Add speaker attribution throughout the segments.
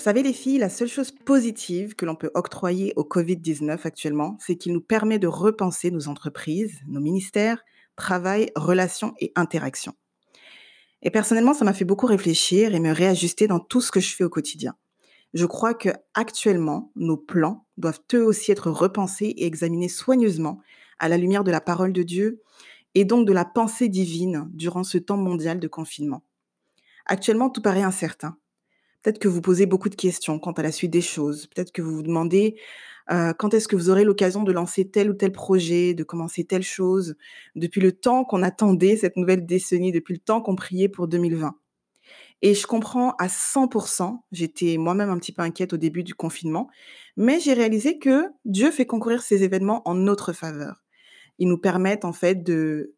Speaker 1: Vous savez, les filles, la seule chose positive que l'on peut octroyer au Covid-19 actuellement, c'est qu'il nous permet de repenser nos entreprises, nos ministères, travail, relations et interactions. Et personnellement, ça m'a fait beaucoup réfléchir et me réajuster dans tout ce que je fais au quotidien. Je crois que actuellement, nos plans doivent eux aussi être repensés et examinés soigneusement à la lumière de la parole de Dieu et donc de la pensée divine durant ce temps mondial de confinement. Actuellement, tout paraît incertain. Peut-être que vous posez beaucoup de questions quant à la suite des choses. Peut-être que vous vous demandez quand est-ce que vous aurez l'occasion de lancer tel ou tel projet, de commencer telle chose, depuis le temps qu'on attendait cette nouvelle décennie, depuis le temps qu'on priait pour 2020. Et je comprends à 100%, j'étais moi-même un petit peu inquiète au début du confinement, mais j'ai réalisé que Dieu fait concourir ces événements en notre faveur. Ils nous permettent en fait de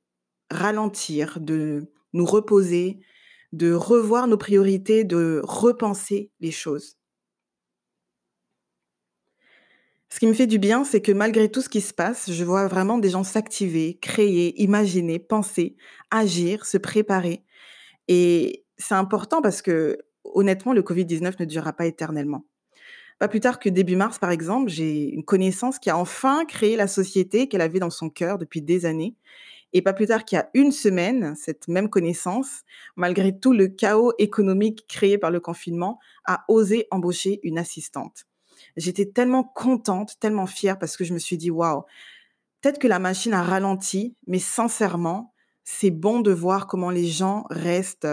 Speaker 1: ralentir, de nous reposer, de revoir nos priorités, de repenser les choses. Ce qui me fait du bien, c'est que malgré tout ce qui se passe, je vois vraiment des gens s'activer, créer, imaginer, penser, agir, se préparer. Et c'est important parce que, honnêtement, le Covid-19 ne durera pas éternellement. Pas plus tard que début mars, par exemple, j'ai une connaissance qui a enfin créé la société qu'elle avait dans son cœur depuis des années et pas plus tard qu'il y a une semaine, cette même connaissance, malgré tout le chaos économique créé par le confinement, a osé embaucher une assistante. J'étais tellement contente, tellement fière parce que je me suis dit, waouh, peut-être que la machine a ralenti, mais sincèrement, c'est bon de voir comment les gens restent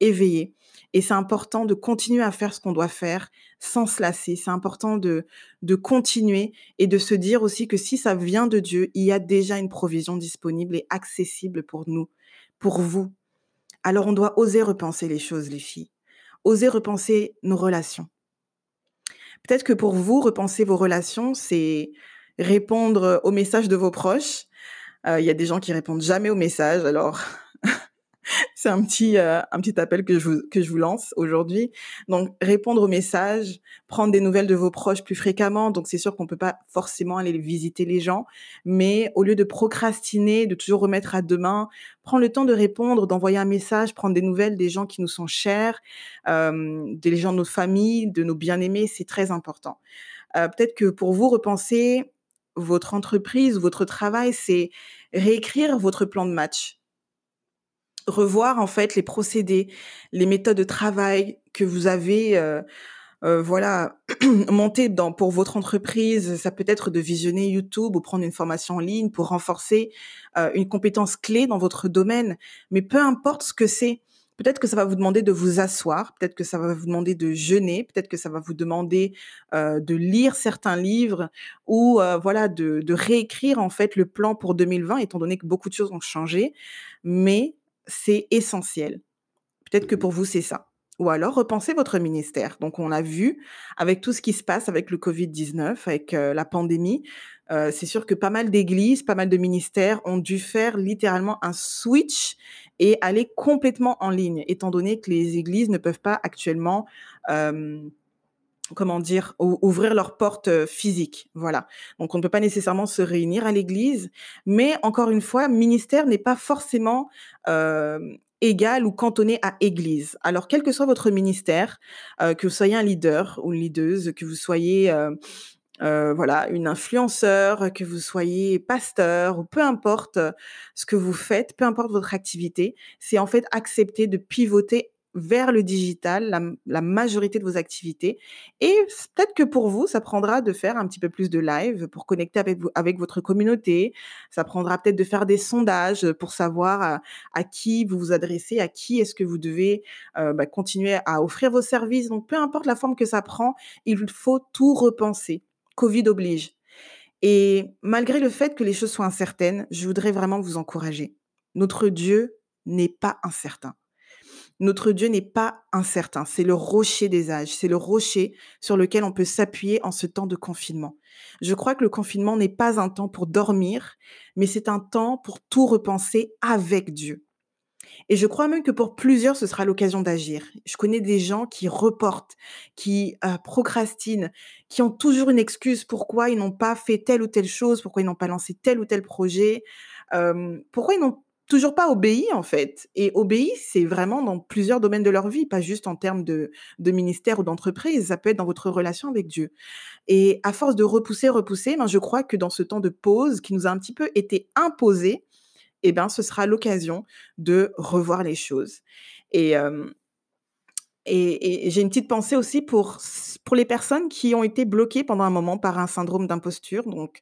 Speaker 1: éveillés. Et c'est important de continuer à faire ce qu'on doit faire sans se lasser. C'est important de, de continuer et de se dire aussi que si ça vient de Dieu, il y a déjà une provision disponible et accessible pour nous, pour vous. Alors on doit oser repenser les choses, les filles. Oser repenser nos relations. Peut-être que pour vous, repenser vos relations, c'est répondre aux messages de vos proches. Euh, il y a des gens qui répondent jamais aux messages, alors c'est un petit euh, un petit appel que je vous que je vous lance aujourd'hui. Donc répondre aux messages, prendre des nouvelles de vos proches plus fréquemment. Donc c'est sûr qu'on peut pas forcément aller visiter les gens, mais au lieu de procrastiner, de toujours remettre à demain, prendre le temps de répondre, d'envoyer un message, prendre des nouvelles des gens qui nous sont chers, euh, des gens de notre famille, de nos bien-aimés, c'est très important. Euh, peut-être que pour vous repenser votre entreprise, votre travail, c'est réécrire votre plan de match revoir en fait les procédés, les méthodes de travail que vous avez euh, euh, voilà monté dans pour votre entreprise. Ça peut être de visionner YouTube ou prendre une formation en ligne pour renforcer euh, une compétence clé dans votre domaine. Mais peu importe ce que c'est. Peut-être que ça va vous demander de vous asseoir, peut-être que ça va vous demander de jeûner, peut-être que ça va vous demander de lire certains livres ou voilà de, de réécrire en fait le plan pour 2020, étant donné que beaucoup de choses ont changé. Mais c'est essentiel. Peut-être que pour vous, c'est ça. Ou alors, repensez votre ministère. Donc, on l'a vu avec tout ce qui se passe avec le Covid-19, avec euh, la pandémie. Euh, c'est sûr que pas mal d'églises, pas mal de ministères ont dû faire littéralement un switch et aller complètement en ligne, étant donné que les églises ne peuvent pas actuellement comment dire, ouvrir leurs portes physiques. Voilà. Donc, on ne peut pas nécessairement se réunir à l'église, mais encore une fois, ministère n'est pas forcément égal ou cantonné à église. Alors, quel que soit votre ministère, que vous soyez un leader ou une leaduse, que vous soyez voilà, une influenceur, que vous soyez pasteur ou peu importe ce que vous faites, peu importe votre activité, c'est en fait accepter de pivoter vers le digital la, majorité de vos activités. Et peut-être que pour vous, ça prendra de faire un petit peu plus de live pour connecter avec, vous, avec votre communauté. Ça prendra peut-être de faire des sondages pour savoir à, qui vous vous adressez, à qui est-ce que vous devez euh, bah, continuer à offrir vos services. Donc, peu importe la forme que ça prend, il faut tout repenser. Covid oblige. Et malgré le fait que les choses soient incertaines, je voudrais vraiment vous encourager. Notre Dieu n'est pas incertain. Notre Dieu n'est pas incertain, c'est le rocher des âges, c'est le rocher sur lequel on peut s'appuyer en ce temps de confinement. Je crois que le confinement n'est pas un temps pour dormir, mais c'est un temps pour tout repenser avec Dieu. Et je crois même que pour plusieurs, ce sera l'occasion d'agir. Je connais des gens qui reportent, qui euh, procrastinent, qui ont toujours une excuse pourquoi ils n'ont pas fait telle ou telle chose, pourquoi ils n'ont pas lancé tel ou tel projet, pourquoi ils n'ont toujours pas obéi en fait. Et obéi, c'est vraiment dans plusieurs domaines de leur vie, pas juste en termes de, de ministère ou d'entreprise, ça peut être dans votre relation avec Dieu. Et à force de repousser, repousser, ben, je crois que dans ce temps de pause qui nous a un petit peu été imposé, eh ben, ce sera l'occasion de revoir les choses. Et, et, j'ai une petite pensée aussi pour, pour les personnes qui ont été bloquées pendant un moment par un syndrome d'imposture, donc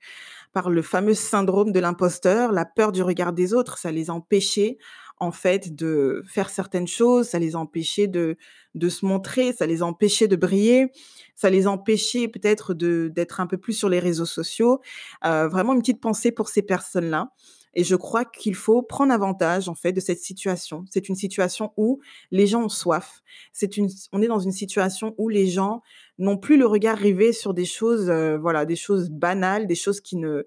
Speaker 1: par le fameux syndrome de l'imposteur, la peur du regard des autres, ça les empêchait en fait de faire certaines choses, ça les empêchait de, de se montrer, ça les empêchait de briller, ça les empêchait peut-être d'être un peu plus sur les réseaux sociaux. Euh, vraiment une petite pensée pour ces personnes-là. Et je crois qu'il faut prendre avantage en fait de cette situation. C'est une situation où les gens ont soif. C'est une, on est dans une situation où les gens n'ont plus le regard rivé sur des choses, euh, voilà, des choses banales, des choses qui ne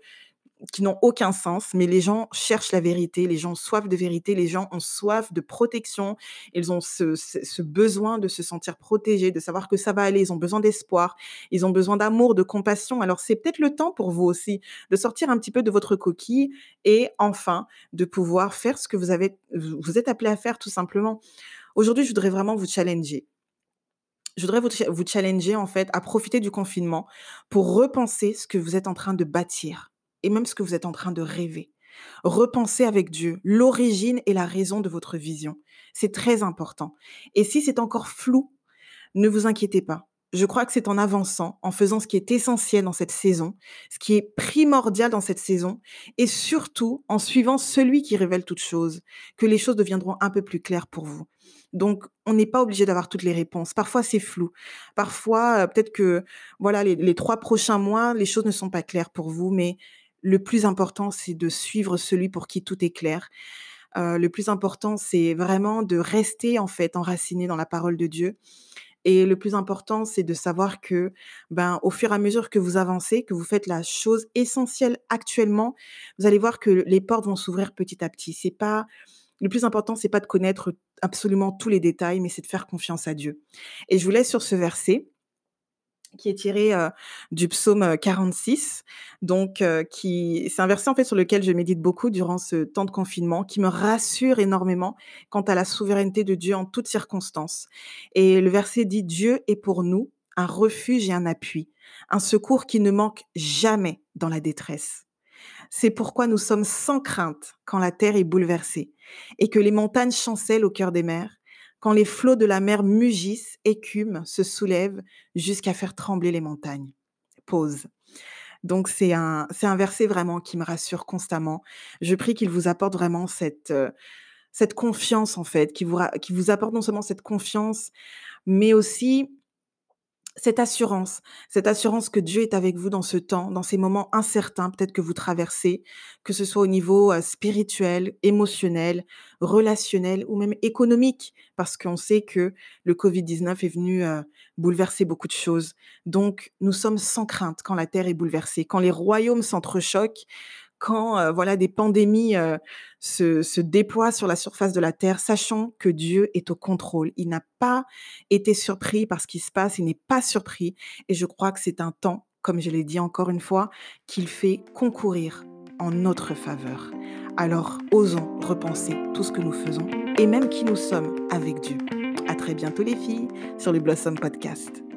Speaker 1: qui n'ont aucun sens, mais les gens cherchent la vérité, les gens ont soif de vérité, les gens ont soif de protection, ils ont ce, besoin de se sentir protégés, de savoir que ça va aller, ils ont besoin d'espoir, ils ont besoin d'amour, de compassion. Alors c'est peut-être le temps pour vous aussi de sortir un petit peu de votre coquille et enfin de pouvoir faire ce que vous avez, vous êtes appelé à faire tout simplement. Aujourd'hui, je voudrais vraiment vous challenger. Je voudrais vous, vous, challenger en fait à profiter du confinement pour repenser ce que vous êtes en train de bâtir et même ce que vous êtes en train de rêver. Repensez avec Dieu l'origine et la raison de votre vision. C'est très important. Et si c'est encore flou, ne vous inquiétez pas. Je crois que c'est en avançant, en faisant ce qui est essentiel dans cette saison, ce qui est primordial dans cette saison, et surtout en suivant celui qui révèle toutes choses, que les choses deviendront un peu plus claires pour vous. Donc, on n'est pas obligé d'avoir toutes les réponses. Parfois, c'est flou. Parfois, euh, peut-être que, voilà, les, les trois prochains mois, les choses ne sont pas claires pour vous, mais le plus important, c'est de suivre celui pour qui tout est clair. Euh, le plus important, c'est vraiment de rester en fait enraciné dans la parole de Dieu. Et le plus important, c'est de savoir que, ben, au fur et à mesure que vous avancez, que vous faites la chose essentielle actuellement, vous allez voir que les portes vont s'ouvrir petit à petit. C'est pas le plus important, c'est pas de connaître absolument tous les détails, mais c'est de faire confiance à Dieu. Et je vous laisse sur ce verset qui est tiré du psaume 46. Donc, qui, c'est un verset en fait sur lequel je médite beaucoup durant ce temps de confinement, qui me rassure énormément quant à la souveraineté de Dieu en toutes circonstances. Et le verset dit Dieu est pour nous un refuge et un appui, un secours qui ne manque jamais dans la détresse. C'est pourquoi nous sommes sans crainte quand la terre est bouleversée et que les montagnes chancellent au cœur des mers quand les flots de la mer mugissent, écument, se soulèvent jusqu'à faire trembler les montagnes. Pause. Donc c'est un, c'est un verset vraiment qui me rassure constamment. Je prie qu'il vous apporte vraiment cette, euh, cette confiance en fait, qui vous, qui vous apporte non seulement cette confiance, mais aussi cette assurance, cette assurance que Dieu est avec vous dans ce temps, dans ces moments incertains peut-être que vous traversez, que ce soit au niveau spirituel, émotionnel, relationnel ou même économique, parce qu'on sait que le Covid-19 est venu bouleverser beaucoup de choses. Donc, nous sommes sans crainte quand la terre est bouleversée, quand les royaumes s'entrechoquent, quand voilà des pandémies se, se, déploient sur la surface de la Terre, sachant que Dieu est au contrôle. Il n'a pas été surpris par ce qui se passe, il n'est pas surpris. Et je crois que c'est un temps, comme je l'ai dit encore une fois, qu'il fait concourir en notre faveur. Alors osons repenser tout ce que nous faisons et même qui nous sommes avec Dieu. À très bientôt les filles sur le Blossom Podcast.